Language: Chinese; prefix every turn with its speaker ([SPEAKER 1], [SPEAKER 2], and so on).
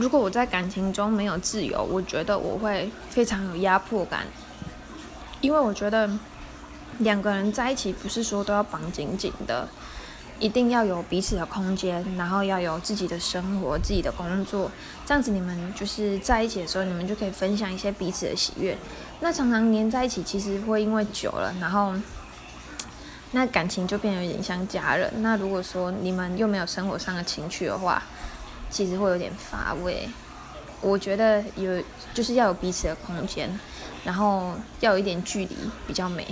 [SPEAKER 1] 如果我在感情中没有自由，我觉得我会非常有压迫感，因为我觉得两个人在一起不是说都要绑紧紧的，一定要有彼此的空间，然后要有自己的生活、自己的工作，这样子你们就是在一起的时候，你们就可以分享一些彼此的喜悦。那常常黏在一起，其实会因为久了，然后那感情就变得有点像家人。那如果说你们又没有生活上的情趣的话，其实会有点乏味，我觉得有就是要有彼此的空间，然后要有一点距离比较美。